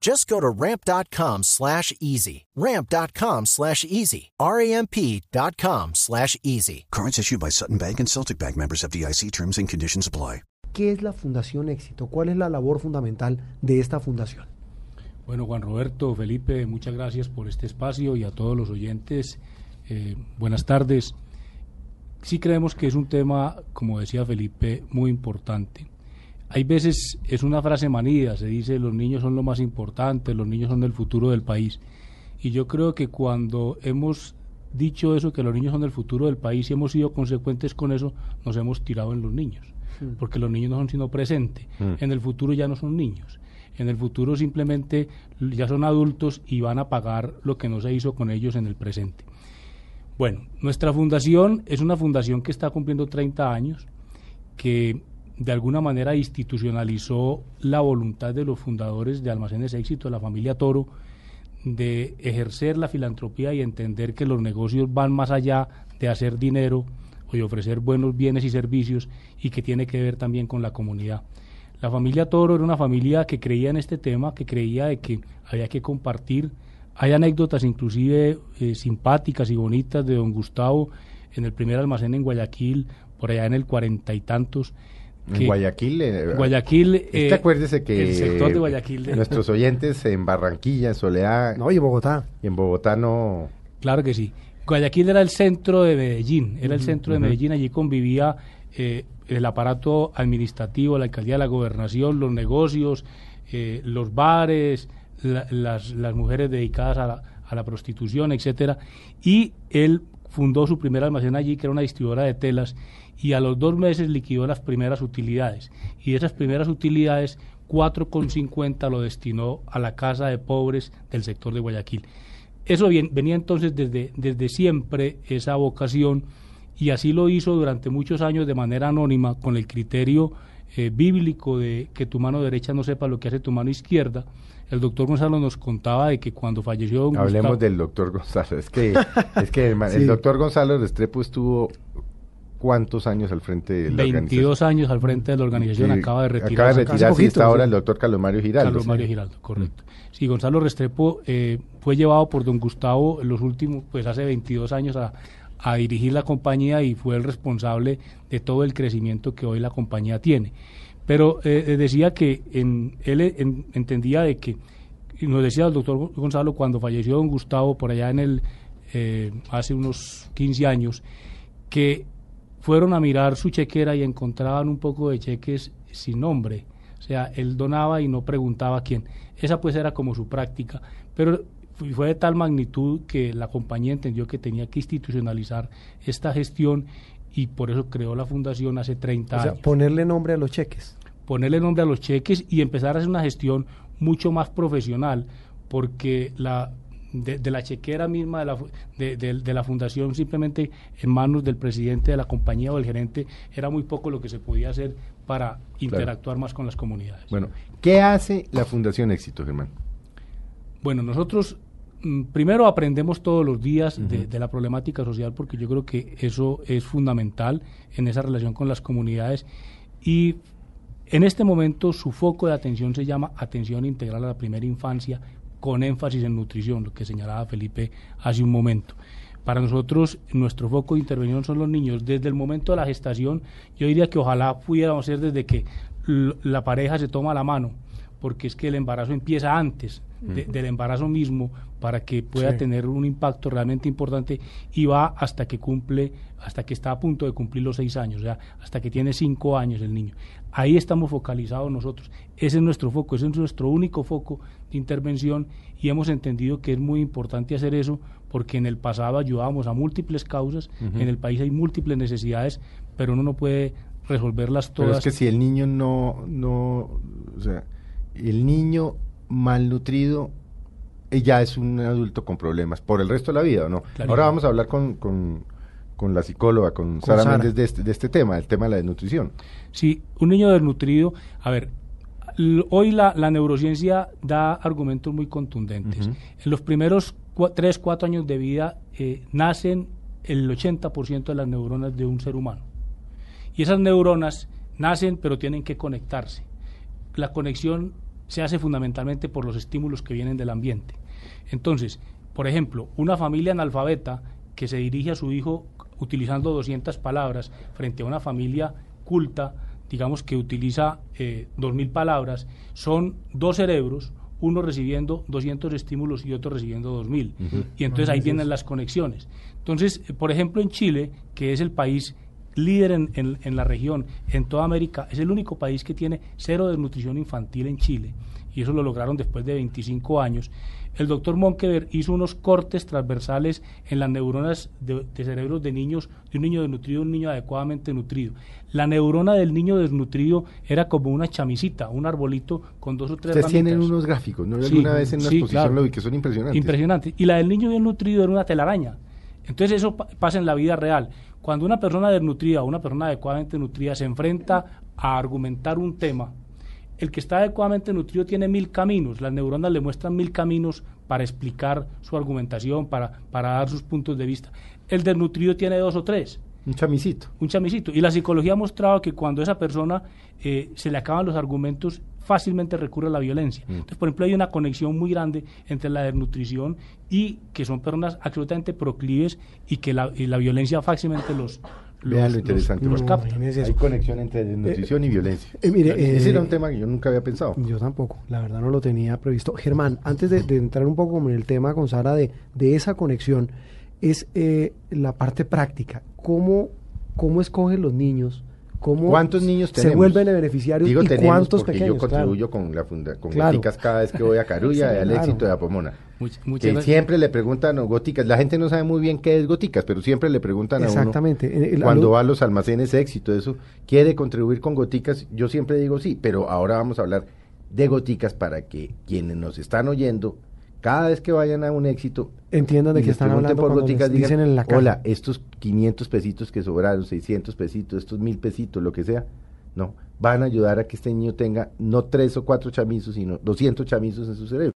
Just go to ramp.com slash easy. Ramp.com slash easy. R-A-M-P.com slash easy. Cards issued by Sutton Bank and Celtic Bank members of DIC terms and conditions apply. ¿Qué es la Fundación Éxito? ¿Cuál es la labor fundamental de esta fundación? Bueno, Juan Roberto, Felipe, muchas gracias por este espacio y a todos los oyentes. Eh, buenas tardes. Sí creemos que es un tema, como decía Felipe, muy importante. Hay veces, es una frase manida, se dice los niños son lo más importante, los niños son el futuro del país. Y yo creo que cuando hemos dicho eso, que los niños son el futuro del país y hemos sido consecuentes con eso, nos hemos tirado en los niños. Porque los niños no son sino presente. En el futuro ya no son niños. En el futuro simplemente ya son adultos y van a pagar lo que no se hizo con ellos en el presente. Bueno, nuestra fundación es una fundación que está cumpliendo 30 años, que de alguna manera institucionalizó la voluntad de los fundadores de Almacenes Éxito, de la familia Toro, de ejercer la filantropía y entender que los negocios van más allá de hacer dinero o de ofrecer buenos bienes y servicios y que tiene que ver también con la comunidad. La familia Toro era una familia que creía en este tema, que creía de que había que compartir. Hay anécdotas inclusive eh, simpáticas y bonitas de don Gustavo en el primer almacén en Guayaquil, por allá en el cuarenta y tantos, en Guayaquil. Eh, Guayaquil. Eh, acuérdese que el sector de Guayaquil. nuestros oyentes en Barranquilla, en Soledad. No, y en Bogotá. Y en Bogotá no. Claro que sí. Guayaquil era el centro de Medellín, era el centro de Medellín, allí convivía eh, el aparato administrativo, la alcaldía de la gobernación, los negocios, eh, los bares, las, las, mujeres dedicadas a la, a la prostitución, etcétera, y él fundó su primer almacén allí, que era una distribuidora de telas, y a los dos meses liquidó las primeras utilidades. Y de esas primeras utilidades, 4,50 lo destinó a la casa de pobres del sector de Guayaquil. Eso bien, venía entonces desde, desde siempre esa vocación y así lo hizo durante muchos años de manera anónima con el criterio eh, bíblico de que tu mano derecha no sepa lo que hace tu mano izquierda. El doctor Gonzalo nos contaba de que cuando falleció Hablemos del doctor Gonzalo. Es que, es que el, doctor Gonzalo Restrepo estuvo cuántos años al frente de la 22 años al frente de la organización, acaba de retirarse. Acaba de retirarse y está ahora el doctor Carlos Mario Giraldo. Carlos Mario Giraldo, correcto. Sí, Gonzalo Restrepo eh, fue llevado por don Gustavo en los últimos, pues hace 22 años a, a dirigir la compañía y fue el responsable de todo el crecimiento que hoy la compañía tiene. Pero eh, eh, decía que en, él entendía de que, nos decía el doctor Gonzalo cuando falleció don Gustavo por allá en el, hace unos 15 años, que fueron a mirar su chequera y encontraban un poco de cheques sin nombre. O sea, él donaba y no preguntaba quién. Esa pues era como su práctica. Pero fue de tal magnitud que la compañía entendió que tenía que institucionalizar esta gestión y por eso creó la fundación hace 30 o sea, años. Ponerle nombre a los cheques. Ponerle nombre a los cheques y empezar a hacer una gestión mucho más profesional, porque la de, la chequera misma de la, de, la fundación simplemente en manos del presidente de la compañía o del gerente era muy poco lo que se podía hacer para interactuar más con las comunidades. Bueno, ¿qué hace la Fundación Éxito, Germán? Bueno, nosotros mm, primero aprendemos todos los días de, la problemática social porque yo creo que eso es fundamental en esa relación con las comunidades y en este momento su foco de atención se llama atención integral a la primera infancia con énfasis en nutrición, lo que señalaba Felipe hace un momento. Para nosotros, nuestro foco de intervención son los niños. Desde el momento de la gestación, yo diría que ojalá pudiéramos ser desde que la pareja se toma la mano, porque es que el embarazo empieza antes del embarazo mismo para que pueda tener un impacto realmente importante y va hasta que cumple, hasta que está a punto de cumplir los seis años, o sea, hasta que tiene cinco años el niño. Ahí estamos focalizados nosotros. Ese es nuestro foco, ese es nuestro único foco de intervención y hemos entendido que es muy importante hacer eso porque en el pasado ayudábamos a múltiples causas, en el país hay múltiples necesidades, pero uno no puede resolverlas todas. Pero es que si el niño no, no, o sea, el niño malnutrido eh, ya es un adulto con problemas por el resto de la vida, ¿o no? Ahora vamos a hablar con, con, con la psicóloga, con, Sara, Méndez de este, de este tema, el tema de la desnutrición. Sí, un niño desnutrido, a ver, hoy la, la, neurociencia da argumentos muy contundentes. En los primeros 3, 4 años de vida eh, nacen el 80% de las neuronas de un ser humano. Y esas neuronas nacen pero tienen que conectarse. La conexión se hace fundamentalmente por los estímulos que vienen del ambiente. Entonces, por ejemplo, una familia analfabeta que se dirige a su hijo utilizando 200 palabras frente a una familia culta, digamos que utiliza eh, 2.000 palabras, son dos cerebros, uno recibiendo 200 estímulos y otro recibiendo 2.000. Y entonces ahí vienen las conexiones. Entonces, eh, por ejemplo, en Chile, que es el país líder en, en, la región, en toda América, es el único país que tiene cero desnutrición infantil en Chile, y eso lo lograron después de 25 años. El doctor Monkever hizo unos cortes transversales en las neuronas de, cerebros de niños, de un niño desnutrido un niño adecuadamente nutrido. La neurona del niño desnutrido era como una chamisita, un arbolito con dos o tres Ustedes tienen unos gráficos, ¿no? alguna vez en una exposición lo vi que son impresionantes. Impresionantes. Y la del niño bien nutrido era una telaraña. Entonces eso pasa en la vida real. Cuando una persona desnutrida o una persona adecuadamente nutrida se enfrenta a argumentar un tema, el que está adecuadamente nutrido tiene mil caminos, las neuronas le muestran mil caminos para explicar su argumentación, para, para dar sus puntos de vista. El desnutrido tiene dos o tres. Un chamisito. Un chamisito. Y la psicología ha mostrado que cuando a esa persona eh, se le acaban los argumentos, fácilmente recurre a la violencia. Mm. Entonces, por ejemplo, hay una conexión muy grande entre la desnutrición y que son personas absolutamente proclives y que la, la violencia fácilmente los, Vean lo interesante. Los, Hay conexión entre desnutrición y violencia. Eh, mire, Ese era un eh, tema que yo nunca había pensado. Yo tampoco, la verdad no lo tenía previsto. Germán, antes de, entrar un poco en el tema con Sara de, de esa conexión, es eh, la parte práctica. ¿Cómo, cómo escogen los niños? ¿Cómo ¿Cuántos niños se vuelven beneficiarios Digo, y cuántos porque pequeños? Yo contribuyo con la funda, con Góticas cada vez que voy a Carulla y al éxito de Apomona. que siempre le preguntan a Góticas, la gente no sabe muy bien qué es Góticas, pero siempre le preguntan a uno cuando va a los almacenes éxito, eso, ¿quiere contribuir con Góticas? Yo siempre digo sí, pero ahora vamos a hablar de Góticas para que quienes nos están oyendo cada vez que vayan a un éxito, entiendan de que están hablando por goticas, dicen en la hola, estos 500 pesitos que sobraron, 600 pesitos, estos mil pesitos, lo que sea, no, van a ayudar a que este niño tenga no tres o cuatro chamizos, sino 200 chamizos en su cerebro.